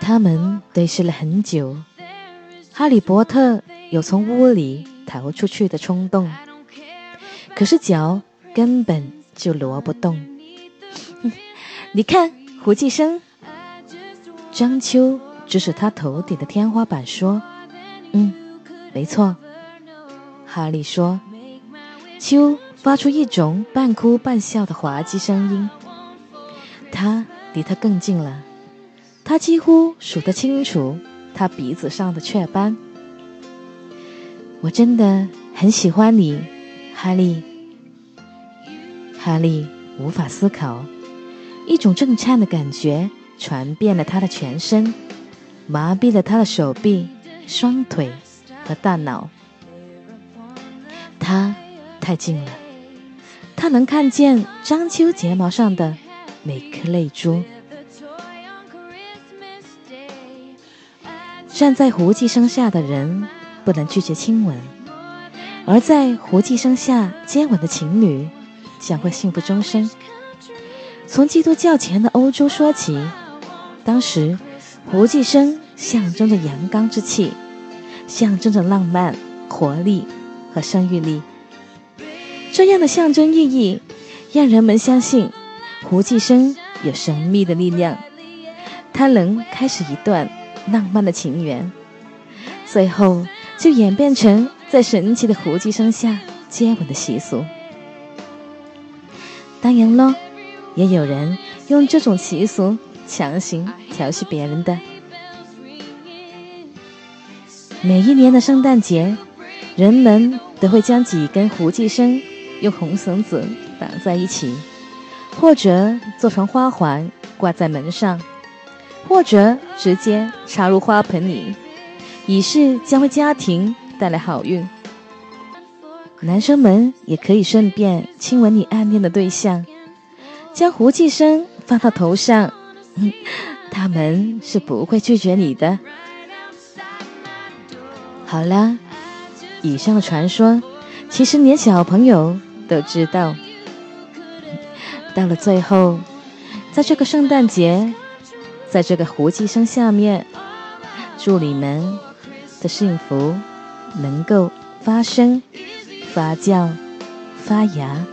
他们对视了很久。哈利波特有从屋里逃出去的冲动，可是脚根本就挪不动。你看，胡寄生。张秋指指他头顶的天花板说：“嗯，没错。”哈利说。秋发出一种半哭半笑的滑稽声音。他离他更近了，他几乎数得清楚他鼻子上的雀斑。我真的很喜欢你，哈利。哈利无法思考，一种震颤的感觉传遍了他的全身，麻痹了他的手臂、双腿和大脑。他。太近了，他能看见张秋睫毛上的每颗泪珠。站在胡寄生下的人不能拒绝亲吻，而在胡寄生下接吻的情侣将会幸福终生。从基督教前的欧洲说起，当时胡寄生象征着阳刚之气，象征着浪漫、活力和生育力。这样的象征意义，让人们相信胡寄生有神秘的力量，他能开始一段浪漫的情缘，最后就演变成在神奇的胡姬生下接吻的习俗。当然喽，也有人用这种习俗强行调戏别人的。每一年的圣诞节，人们都会将几根胡姬生。用红绳子绑在一起，或者做成花环挂在门上，或者直接插入花盆里，以示将为家庭带来好运。男生们也可以顺便亲吻你暗恋的对象，将胡寄生放到头上，他们是不会拒绝你的。好啦，以上的传说，其实连小朋友。都知道，到了最后，在这个圣诞节，在这个胡姬生下面，祝你们的幸福能够发生、发酵、发芽。